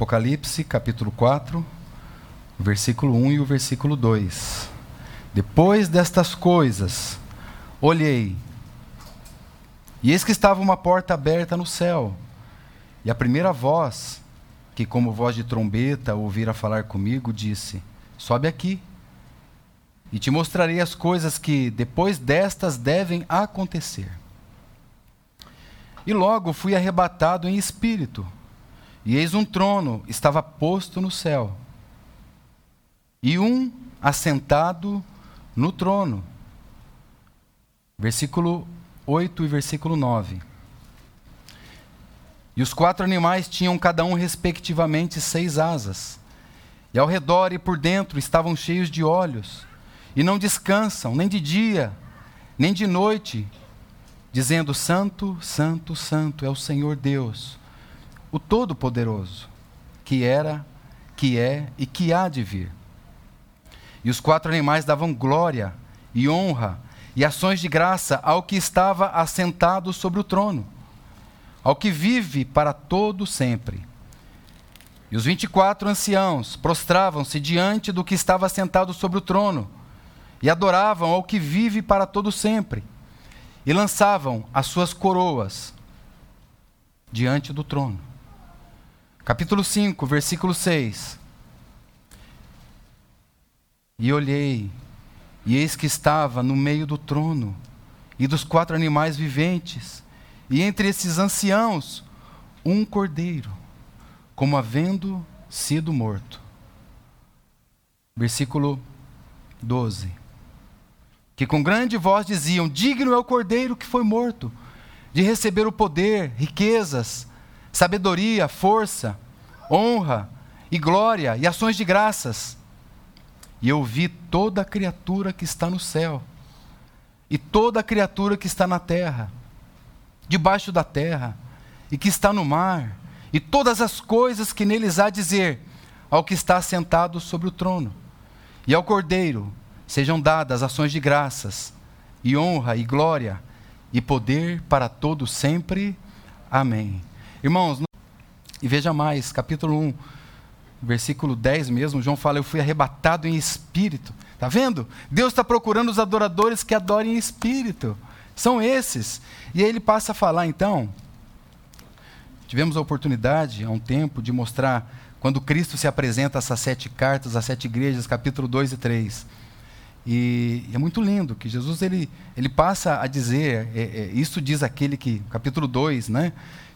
Apocalipse, capítulo 4, versículo 1 e o versículo 2. Depois destas coisas, olhei, e eis que estava uma porta aberta no céu, e a primeira voz, que como voz de trombeta ouvira falar comigo, disse: Sobe aqui, e te mostrarei as coisas que depois destas devem acontecer. E logo fui arrebatado em espírito, e eis um trono estava posto no céu, e um assentado no trono. Versículo 8 e versículo 9. E os quatro animais tinham cada um, respectivamente, seis asas. E ao redor e por dentro estavam cheios de olhos, e não descansam, nem de dia, nem de noite, dizendo: Santo, Santo, Santo é o Senhor Deus, o Todo-Poderoso, que era, que é e que há de vir. E os quatro animais davam glória e honra e ações de graça ao que estava assentado sobre o trono, ao que vive para todo sempre. E os vinte e quatro anciãos prostravam-se diante do que estava assentado sobre o trono e adoravam ao que vive para todo sempre e lançavam as suas coroas diante do trono. Capítulo 5, versículo 6. E olhei, e eis que estava no meio do trono e dos quatro animais viventes, e entre esses anciãos, um cordeiro, como havendo sido morto. Versículo 12 que com grande voz diziam: Digno é o cordeiro que foi morto, de receber o poder, riquezas, sabedoria, força, honra e glória e ações de graças. E eu vi toda criatura que está no céu, e toda criatura que está na terra, debaixo da terra, e que está no mar, e todas as coisas que neles há dizer, ao que está sentado sobre o trono, e ao cordeiro, sejam dadas ações de graças, e honra, e glória, e poder para todos sempre. Amém. Irmãos, e veja mais, capítulo 1, versículo 10 mesmo, João fala: Eu fui arrebatado em espírito. Está vendo? Deus está procurando os adoradores que adorem em espírito. São esses. E aí ele passa a falar, então. Tivemos a oportunidade, há um tempo, de mostrar quando Cristo se apresenta essas sete cartas, as sete igrejas, capítulo 2 e 3. E, é muito lindo que Jesus ele, ele passa a dizer, é, é, isso diz aquele que, capítulo 2, né?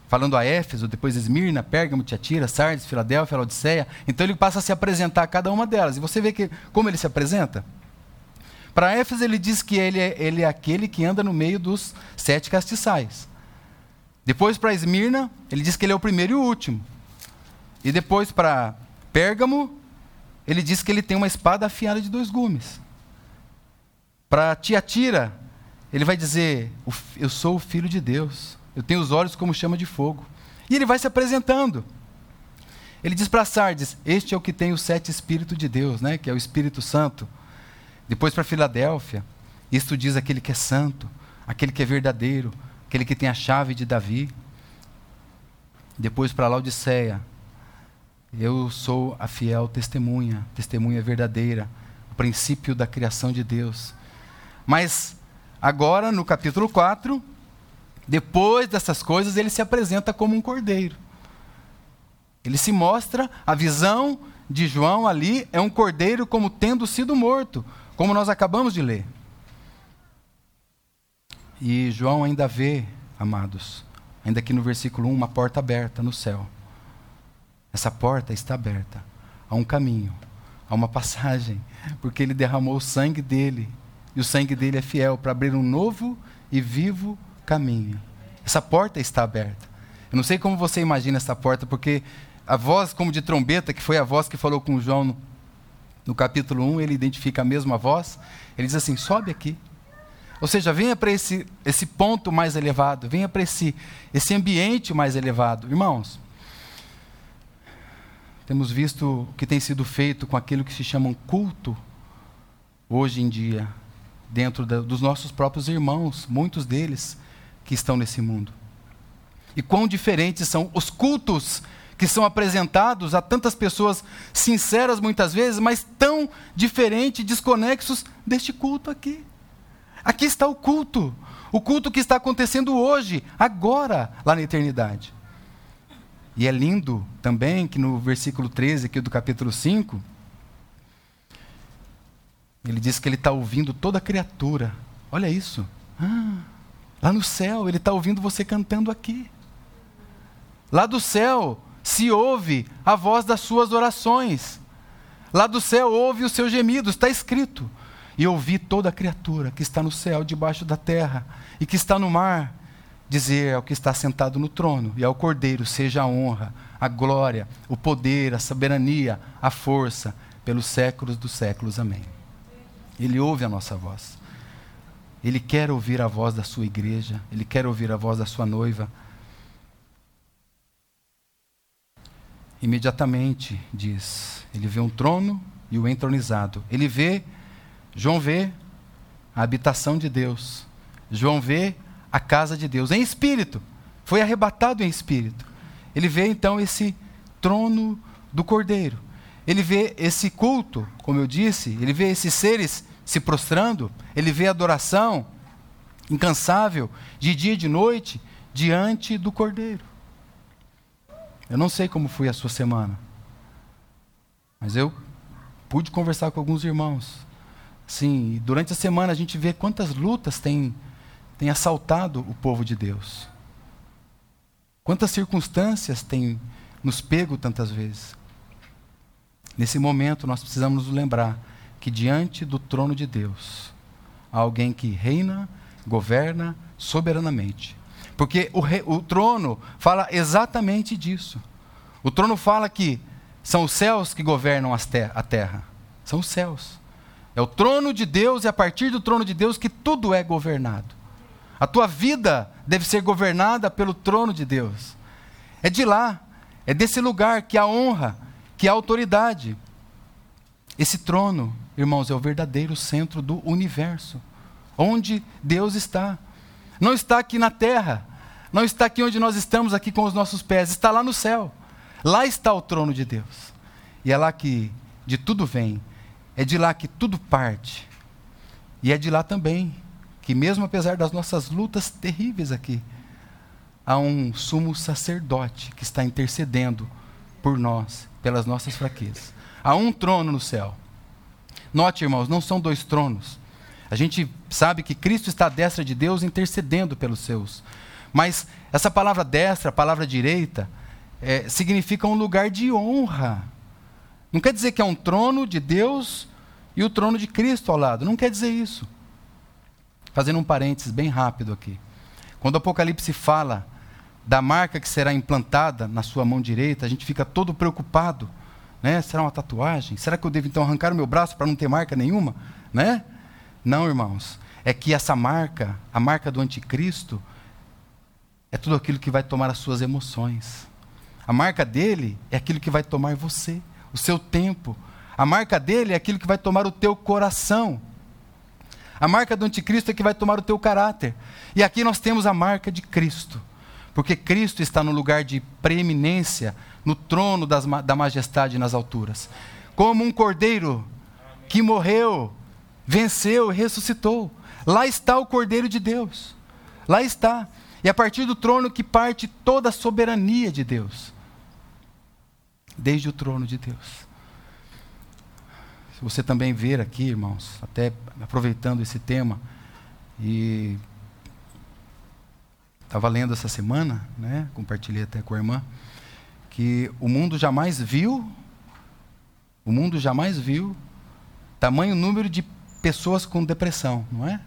Falando a Éfeso, depois Esmirna, Pérgamo, Tiatira, Sardes, Filadélfia, Laodiceia. Então ele passa a se apresentar a cada uma delas. E você vê que, como ele se apresenta? Para Éfeso ele diz que ele é, ele é aquele que anda no meio dos sete castiçais. Depois para Esmirna, ele diz que ele é o primeiro e o último. E depois para Pérgamo, ele diz que ele tem uma espada afiada de dois gumes. Para Tiatira, ele vai dizer: Eu sou o filho de Deus, eu tenho os olhos como chama de fogo. E ele vai se apresentando. Ele diz para Sardes: Este é o que tem os sete Espíritos de Deus, né? que é o Espírito Santo. Depois para Filadélfia, isto diz aquele que é santo, aquele que é verdadeiro, aquele que tem a chave de Davi. Depois para Laodiceia, eu sou a fiel testemunha, testemunha verdadeira, o princípio da criação de Deus. Mas agora, no capítulo 4, depois dessas coisas, ele se apresenta como um cordeiro. Ele se mostra, a visão de João ali é um cordeiro como tendo sido morto, como nós acabamos de ler. E João ainda vê, amados, ainda aqui no versículo 1, uma porta aberta no céu. Essa porta está aberta. Há um caminho, há uma passagem, porque ele derramou o sangue dele e o sangue dele é fiel para abrir um novo e vivo caminho. Essa porta está aberta. Eu não sei como você imagina essa porta, porque a voz como de trombeta, que foi a voz que falou com João no, no capítulo 1, ele identifica a mesma voz. Ele diz assim: sobe aqui. Ou seja, venha para esse, esse ponto mais elevado, venha para esse, esse ambiente mais elevado. Irmãos, temos visto o que tem sido feito com aquilo que se chama um culto hoje em dia dentro da, dos nossos próprios irmãos, muitos deles que estão nesse mundo. E quão diferentes são os cultos que são apresentados a tantas pessoas sinceras muitas vezes, mas tão diferentes, desconexos deste culto aqui. Aqui está o culto, o culto que está acontecendo hoje, agora, lá na eternidade. E é lindo também que no versículo 13 aqui do capítulo 5, ele diz que ele está ouvindo toda criatura. Olha isso. Ah, lá no céu, ele está ouvindo você cantando aqui. Lá do céu se ouve a voz das suas orações. Lá do céu ouve os seus gemidos, está escrito. E ouvi toda criatura que está no céu, debaixo da terra e que está no mar, dizer ao que está sentado no trono e ao Cordeiro seja a honra, a glória, o poder, a soberania, a força, pelos séculos dos séculos. Amém. Ele ouve a nossa voz. Ele quer ouvir a voz da sua igreja, ele quer ouvir a voz da sua noiva. imediatamente, diz, ele vê um trono e o entronizado. Ele vê, João vê a habitação de Deus. João vê a casa de Deus em espírito. Foi arrebatado em espírito. Ele vê então esse trono do Cordeiro. Ele vê esse culto, como eu disse, ele vê esses seres se prostrando, ele vê adoração incansável, de dia e de noite, diante do Cordeiro. Eu não sei como foi a sua semana, mas eu pude conversar com alguns irmãos. Sim, durante a semana a gente vê quantas lutas tem, tem assaltado o povo de Deus. Quantas circunstâncias tem nos pego tantas vezes. Nesse momento nós precisamos nos lembrar que diante do trono de Deus há alguém que reina, governa soberanamente porque o, o trono fala exatamente disso. O trono fala que são os céus que governam ter, a terra. São os céus. É o trono de Deus e a partir do trono de Deus que tudo é governado. A tua vida deve ser governada pelo trono de Deus. É de lá, é desse lugar que a honra, que a autoridade. Esse trono, irmãos, é o verdadeiro centro do universo, onde Deus está. Não está aqui na terra. Não está aqui onde nós estamos, aqui com os nossos pés. Está lá no céu. Lá está o trono de Deus. E é lá que de tudo vem. É de lá que tudo parte. E é de lá também que, mesmo apesar das nossas lutas terríveis aqui, há um sumo sacerdote que está intercedendo por nós, pelas nossas fraquezas. Há um trono no céu. Note, irmãos, não são dois tronos. A gente sabe que Cristo está à destra de Deus intercedendo pelos seus. Mas essa palavra destra, a palavra direita, é, significa um lugar de honra. Não quer dizer que é um trono de Deus e o trono de Cristo ao lado. Não quer dizer isso. Fazendo um parênteses bem rápido aqui. Quando o Apocalipse fala da marca que será implantada na sua mão direita, a gente fica todo preocupado. Né? Será uma tatuagem? Será que eu devo então arrancar o meu braço para não ter marca nenhuma? Né? Não, irmãos. É que essa marca, a marca do anticristo, é tudo aquilo que vai tomar as suas emoções. A marca dele é aquilo que vai tomar você, o seu tempo. A marca dele é aquilo que vai tomar o teu coração. A marca do anticristo é que vai tomar o teu caráter. E aqui nós temos a marca de Cristo. Porque Cristo está no lugar de preeminência, no trono das, da majestade nas alturas. Como um cordeiro que morreu venceu ressuscitou. Lá está o Cordeiro de Deus. Lá está. E a partir do trono que parte toda a soberania de Deus. Desde o trono de Deus. Se você também ver aqui, irmãos, até aproveitando esse tema, e estava lendo essa semana, né, compartilhei até com a irmã, que o mundo jamais viu, o mundo jamais viu tamanho número de pessoas com depressão, não é?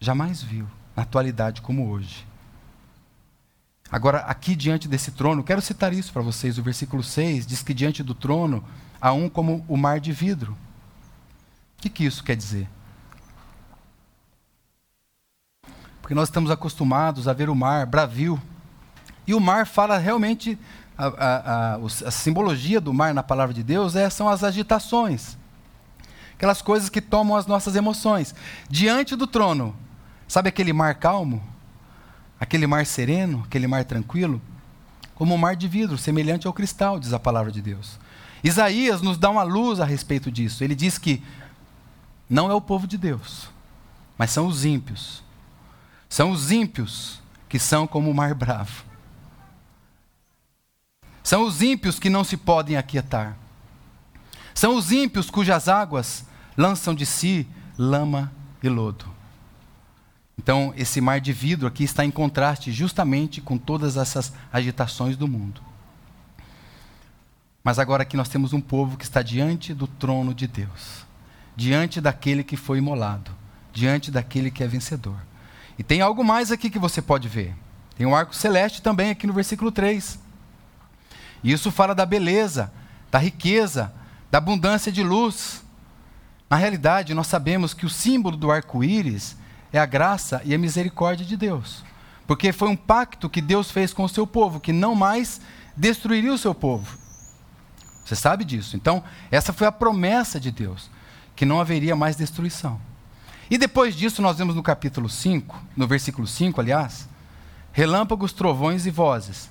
Jamais viu, na atualidade como hoje. Agora, aqui diante desse trono, quero citar isso para vocês. O versículo 6 diz que diante do trono há um como o mar de vidro. O que, que isso quer dizer? Porque nós estamos acostumados a ver o mar bravio. E o mar fala realmente, a, a, a, a simbologia do mar na palavra de Deus é, são as agitações aquelas coisas que tomam as nossas emoções. Diante do trono, sabe aquele mar calmo? Aquele mar sereno, aquele mar tranquilo? como um mar de vidro, semelhante ao cristal, diz a palavra de Deus. Isaías nos dá uma luz a respeito disso. Ele diz que não é o povo de Deus, mas são os ímpios. São os ímpios que são como o mar bravo. São os ímpios que não se podem aquietar. São os ímpios cujas águas lançam de si lama e lodo. Então, esse mar de vidro aqui está em contraste justamente com todas essas agitações do mundo. Mas agora aqui nós temos um povo que está diante do trono de Deus, diante daquele que foi imolado, diante daquele que é vencedor. E tem algo mais aqui que você pode ver. Tem um arco celeste também aqui no versículo 3. E isso fala da beleza, da riqueza, da abundância de luz. Na realidade, nós sabemos que o símbolo do arco-íris é a graça e a misericórdia de Deus. Porque foi um pacto que Deus fez com o seu povo, que não mais destruiria o seu povo. Você sabe disso. Então, essa foi a promessa de Deus, que não haveria mais destruição. E depois disso, nós vemos no capítulo 5, no versículo 5, aliás, relâmpagos, trovões e vozes.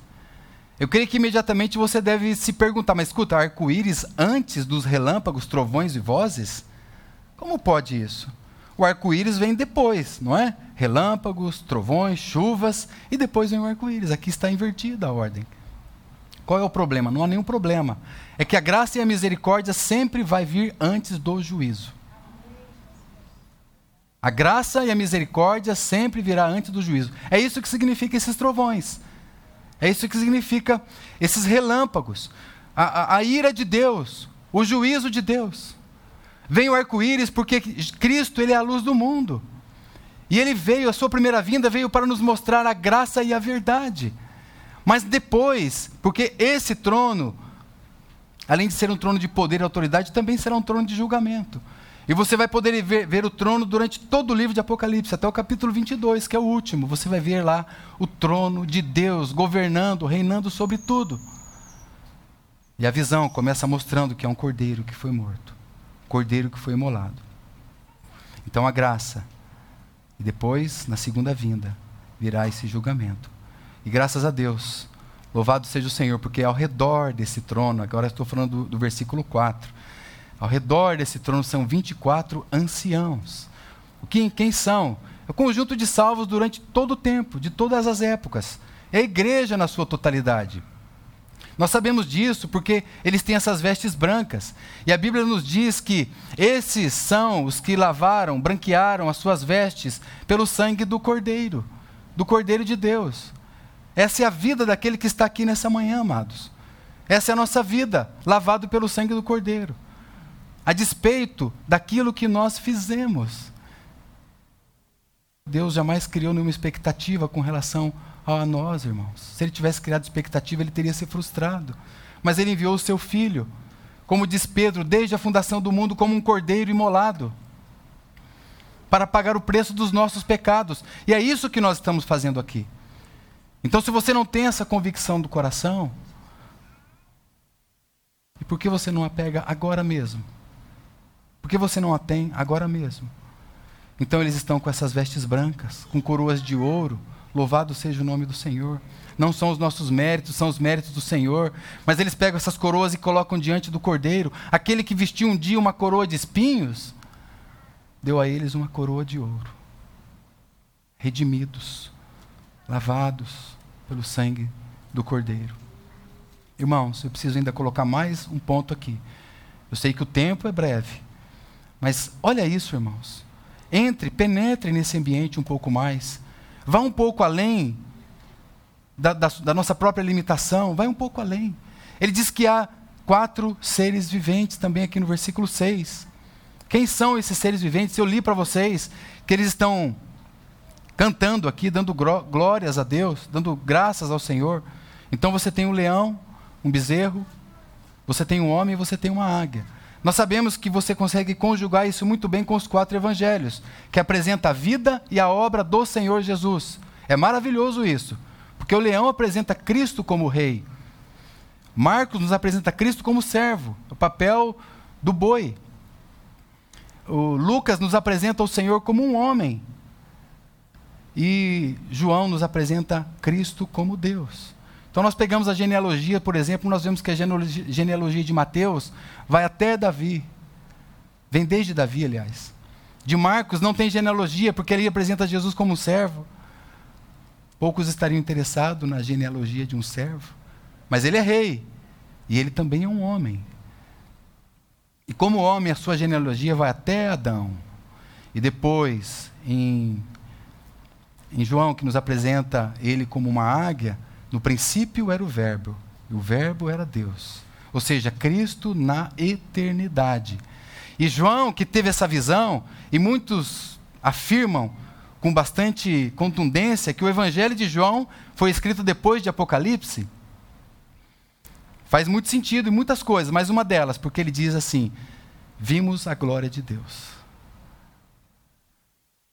Eu creio que imediatamente você deve se perguntar, mas escuta, arco-íris antes dos relâmpagos, trovões e vozes? Como pode isso? O arco-íris vem depois, não é? Relâmpagos, trovões, chuvas e depois vem o arco-íris. Aqui está invertida a ordem. Qual é o problema? Não há nenhum problema. É que a graça e a misericórdia sempre vai vir antes do juízo. A graça e a misericórdia sempre virá antes do juízo. É isso que significa esses trovões. É isso que significa esses relâmpagos. A, a, a ira de Deus, o juízo de Deus. Vem o arco-íris porque Cristo ele é a luz do mundo. E ele veio, a sua primeira vinda veio para nos mostrar a graça e a verdade. Mas depois, porque esse trono, além de ser um trono de poder e autoridade, também será um trono de julgamento. E você vai poder ver, ver, o trono durante todo o livro de Apocalipse, até o capítulo 22, que é o último. Você vai ver lá o trono de Deus governando, reinando sobre tudo. E a visão começa mostrando que é um cordeiro que foi morto, cordeiro que foi imolado. Então a graça. E depois, na segunda vinda, virá esse julgamento. E graças a Deus, louvado seja o Senhor, porque ao redor desse trono, agora estou falando do, do versículo 4 ao redor desse trono são 24 anciãos. Quem, quem são? É o conjunto de salvos durante todo o tempo, de todas as épocas. É a igreja na sua totalidade. Nós sabemos disso porque eles têm essas vestes brancas. E a Bíblia nos diz que esses são os que lavaram, branquearam as suas vestes pelo sangue do Cordeiro, do Cordeiro de Deus. Essa é a vida daquele que está aqui nessa manhã, amados. Essa é a nossa vida, lavado pelo sangue do Cordeiro a despeito daquilo que nós fizemos. Deus jamais criou nenhuma expectativa com relação a nós, irmãos. Se ele tivesse criado expectativa, ele teria se frustrado. Mas ele enviou o seu filho, como diz Pedro, desde a fundação do mundo, como um cordeiro imolado, para pagar o preço dos nossos pecados. E é isso que nós estamos fazendo aqui. Então, se você não tem essa convicção do coração, e por que você não a pega agora mesmo? Por que você não a tem agora mesmo? Então eles estão com essas vestes brancas, com coroas de ouro. Louvado seja o nome do Senhor. Não são os nossos méritos, são os méritos do Senhor. Mas eles pegam essas coroas e colocam diante do cordeiro. Aquele que vestiu um dia uma coroa de espinhos, deu a eles uma coroa de ouro. Redimidos, lavados pelo sangue do cordeiro. Irmãos, eu preciso ainda colocar mais um ponto aqui. Eu sei que o tempo é breve, mas olha isso, irmãos. Entre, penetre nesse ambiente um pouco mais. Vá um pouco além da, da, da nossa própria limitação. Vai um pouco além. Ele diz que há quatro seres viventes também aqui no versículo 6. Quem são esses seres viventes? Eu li para vocês que eles estão cantando aqui, dando glórias a Deus, dando graças ao Senhor. Então você tem um leão, um bezerro, você tem um homem e você tem uma águia. Nós sabemos que você consegue conjugar isso muito bem com os quatro evangelhos, que apresenta a vida e a obra do Senhor Jesus. É maravilhoso isso, porque o leão apresenta Cristo como rei. Marcos nos apresenta Cristo como servo, o papel do boi. O Lucas nos apresenta o Senhor como um homem. E João nos apresenta Cristo como Deus. Então nós pegamos a genealogia, por exemplo, nós vemos que a genealogia, de Mateus vai até Davi. Vem desde Davi, aliás. De Marcos não tem genealogia, porque ele apresenta Jesus como um servo. Poucos estariam interessados na genealogia de um servo. Mas ele é rei. E ele também é um homem. E como homem, a sua genealogia vai até Adão. E depois, em, em João, que nos apresenta ele como uma águia, no princípio era o Verbo, e o Verbo era Deus. Ou seja, Cristo na eternidade. E João, que teve essa visão, e muitos afirmam com bastante contundência que o Evangelho de João foi escrito depois de Apocalipse, faz muito sentido em muitas coisas, mas uma delas, porque ele diz assim: vimos a glória de Deus.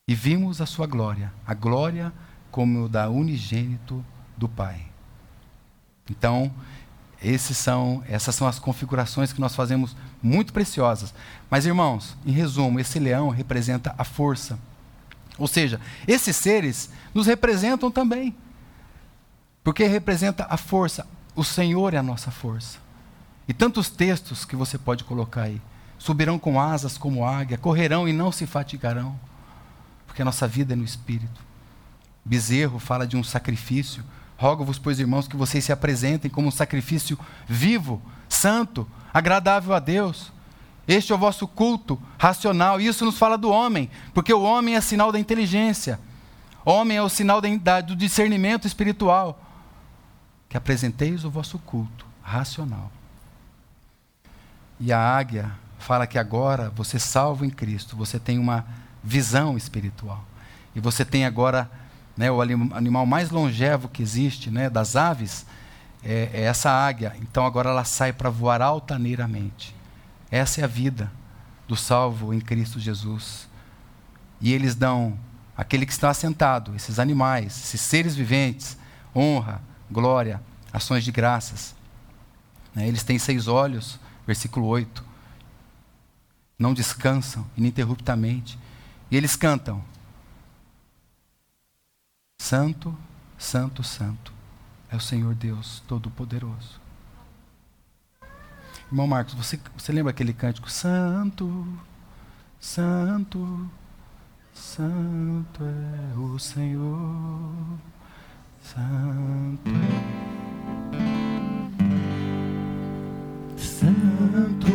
E vimos a sua glória, a glória como da unigênito do Pai. Então, esses são, essas são as configurações que nós fazemos muito preciosas. Mas, irmãos, em resumo, esse leão representa a força. Ou seja, esses seres nos representam também. Porque representa a força. O Senhor é a nossa força. E tantos textos que você pode colocar aí. Subirão com asas como águia, correrão e não se fatigarão. Porque a nossa vida é no Espírito. Bezerro fala de um sacrifício. Rogo-vos, pois, irmãos, que vocês se apresentem como um sacrifício vivo, santo, agradável a Deus. Este é o vosso culto racional. Isso nos fala do homem, porque o homem é sinal da inteligência. O homem é o sinal da, do discernimento espiritual. Que apresenteis o vosso culto racional. E a águia fala que agora você salvo em Cristo, você tem uma visão espiritual. E você tem agora né, o animal mais longevo que existe, né, das aves, é, é essa águia. Então agora ela sai para voar altaneiramente. Essa é a vida do salvo em Cristo Jesus. E eles dão aquele que está assentado, esses animais, esses seres viventes, honra, glória, ações de graças. Né, eles têm seis olhos, versículo 8. Não descansam ininterruptamente. E eles cantam: Santo, Santo, Santo é o Senhor Deus Todo-Poderoso. Irmão Marcos, você, você lembra aquele cântico? Santo, Santo, Santo é o Senhor, Santo. Santo,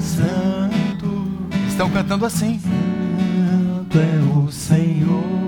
Santo. Estão cantando assim. Santo é o Senhor.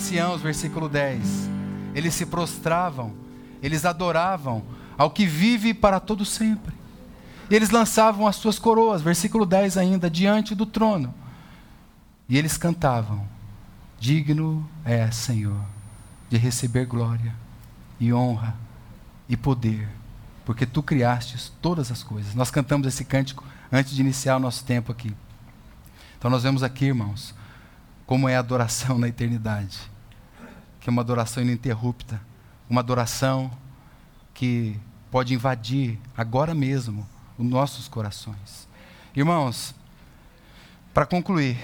Anciãos, versículo 10, eles se prostravam, eles adoravam ao que vive para todo sempre. E eles lançavam as suas coroas, versículo 10 ainda, diante do trono. E eles cantavam: Digno é, Senhor, de receber glória e honra e poder, porque tu criastes todas as coisas. Nós cantamos esse cântico antes de iniciar o nosso tempo aqui. Então nós vemos aqui, irmãos, como é a adoração na eternidade, que é uma adoração ininterrupta, uma adoração que pode invadir agora mesmo os nossos corações. Irmãos, para concluir,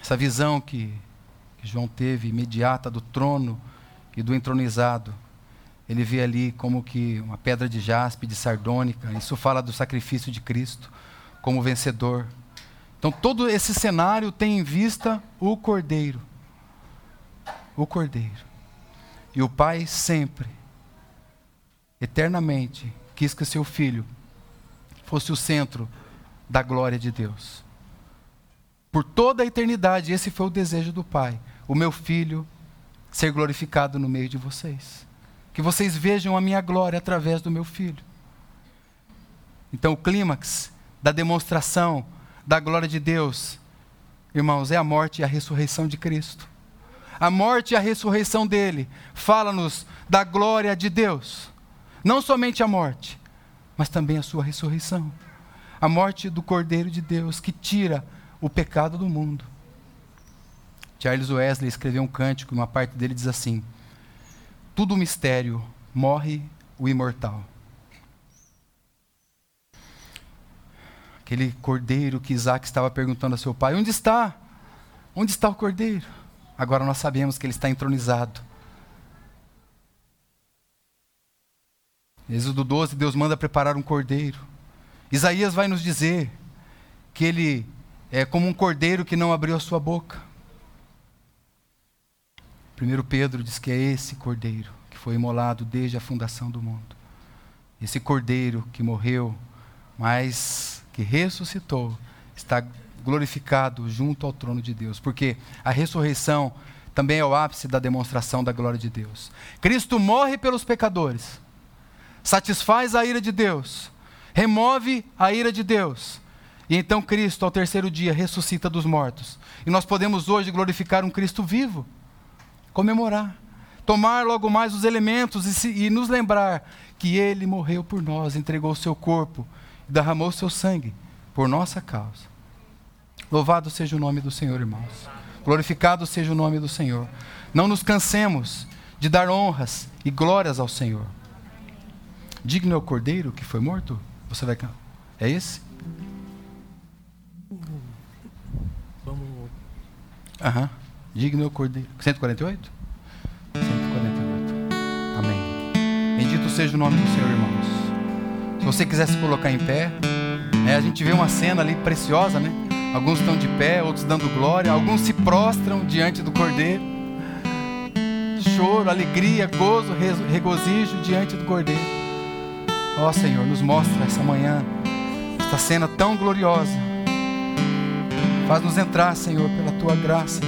essa visão que, João teve imediata do trono e do entronizado, ele vê ali como que uma pedra de jaspe, de sardônica, isso fala do sacrifício de Cristo como vencedor. Então todo esse cenário tem em vista o Cordeiro. O Cordeiro. E o Pai sempre, eternamente, quis que seu filho fosse o centro da glória de Deus. por toda a eternidade, esse foi o desejo do Pai, o meu filho ser glorificado no meio de vocês. Que vocês vejam a minha glória através do meu filho. Então, o clímax da demonstração da glória de Deus, irmãos, é a morte e a ressurreição de Cristo. A morte e a ressurreição dele fala-nos da glória de Deus. Não somente a morte, mas também a sua ressurreição. A morte do Cordeiro de Deus que tira o pecado do mundo. Charles Wesley escreveu um cântico, uma parte dele diz assim: Tudo mistério, morre o imortal. Aquele cordeiro que Isaac estava perguntando a seu pai: Onde está? Onde está o cordeiro? Agora nós sabemos que ele está entronizado. Êxodo 12, Deus manda preparar um cordeiro. Isaías vai nos dizer que ele é como um cordeiro que não abriu a sua boca. 1 Pedro diz que é esse cordeiro que foi imolado desde a fundação do mundo. Esse cordeiro que morreu, mas que ressuscitou, está glorificado junto ao trono de Deus, porque a ressurreição também é o ápice da demonstração da glória de Deus. Cristo morre pelos pecadores, satisfaz a ira de Deus, remove a ira de Deus. E então Cristo, ao terceiro dia, ressuscita dos mortos. E nós podemos hoje glorificar um Cristo vivo, comemorar, tomar logo mais os elementos e, se, e nos lembrar que Ele morreu por nós, entregou o seu corpo, derramou o seu sangue por nossa causa. Louvado seja o nome do Senhor, irmãos. Glorificado seja o nome do Senhor. Não nos cansemos de dar honras e glórias ao Senhor. Digno é o cordeiro que foi morto? Você vai cantar. É esse? Vamos. Aham. Digno é o cordeiro. 148? 148. Amém. Bendito seja o nome do Senhor, irmãos. Se você quiser se colocar em pé, é, a gente vê uma cena ali preciosa, né? Alguns estão de pé, outros dando glória, alguns se prostram diante do cordeiro. Choro, alegria, gozo, regozijo diante do cordeiro. Ó oh, Senhor, nos mostra essa manhã esta cena tão gloriosa. Faz-nos entrar, Senhor, pela tua graça,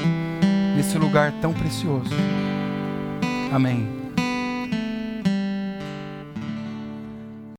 nesse lugar tão precioso. Amém.